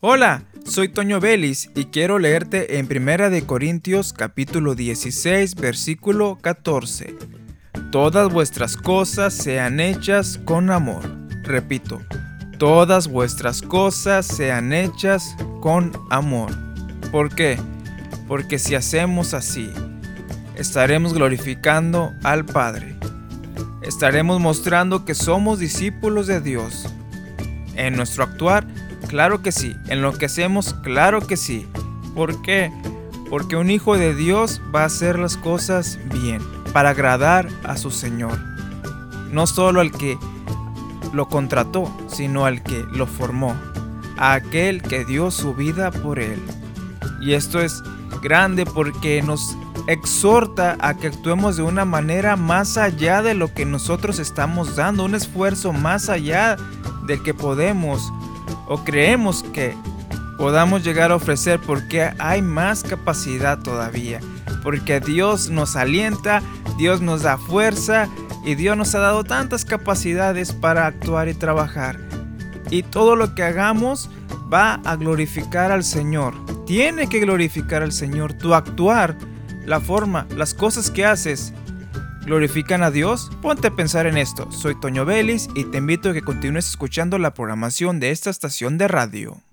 Hola, soy Toño Vélez y quiero leerte en Primera de Corintios capítulo 16 versículo 14. Todas vuestras cosas sean hechas con amor. Repito, todas vuestras cosas sean hechas con amor. ¿Por qué? Porque si hacemos así, estaremos glorificando al Padre. Estaremos mostrando que somos discípulos de Dios. En nuestro actuar, Claro que sí. En lo que hacemos, claro que sí. ¿Por qué? Porque un hijo de Dios va a hacer las cosas bien, para agradar a su Señor. No solo al que lo contrató, sino al que lo formó, a aquel que dio su vida por él. Y esto es grande porque nos exhorta a que actuemos de una manera más allá de lo que nosotros estamos dando, un esfuerzo más allá del que podemos o creemos que podamos llegar a ofrecer porque hay más capacidad todavía. Porque Dios nos alienta, Dios nos da fuerza y Dios nos ha dado tantas capacidades para actuar y trabajar. Y todo lo que hagamos va a glorificar al Señor. Tiene que glorificar al Señor. Tu actuar, la forma, las cosas que haces glorifican a Dios? Ponte a pensar en esto. Soy Toño Vélez y te invito a que continúes escuchando la programación de esta estación de radio.